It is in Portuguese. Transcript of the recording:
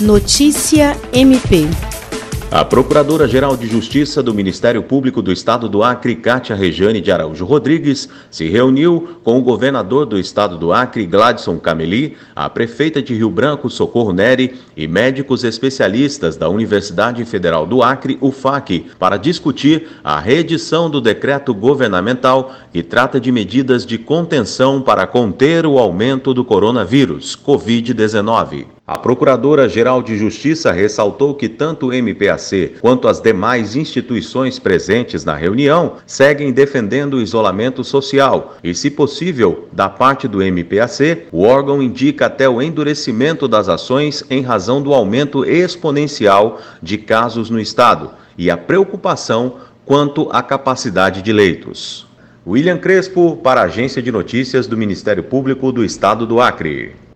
Notícia MP. A Procuradora-Geral de Justiça do Ministério Público do Estado do Acre, Cátia Rejane de Araújo Rodrigues, se reuniu com o governador do Estado do Acre, Gladson Cameli, a prefeita de Rio Branco, Socorro Neri, e médicos especialistas da Universidade Federal do Acre, UFAC, para discutir a reedição do decreto governamental que trata de medidas de contenção para conter o aumento do coronavírus, Covid-19. A Procuradora-Geral de Justiça ressaltou que tanto o MPAC quanto as demais instituições presentes na reunião seguem defendendo o isolamento social e, se possível, da parte do MPAC, o órgão indica até o endurecimento das ações em razão do aumento exponencial de casos no estado e a preocupação quanto à capacidade de leitos. William Crespo, para a Agência de Notícias do Ministério Público do Estado do Acre.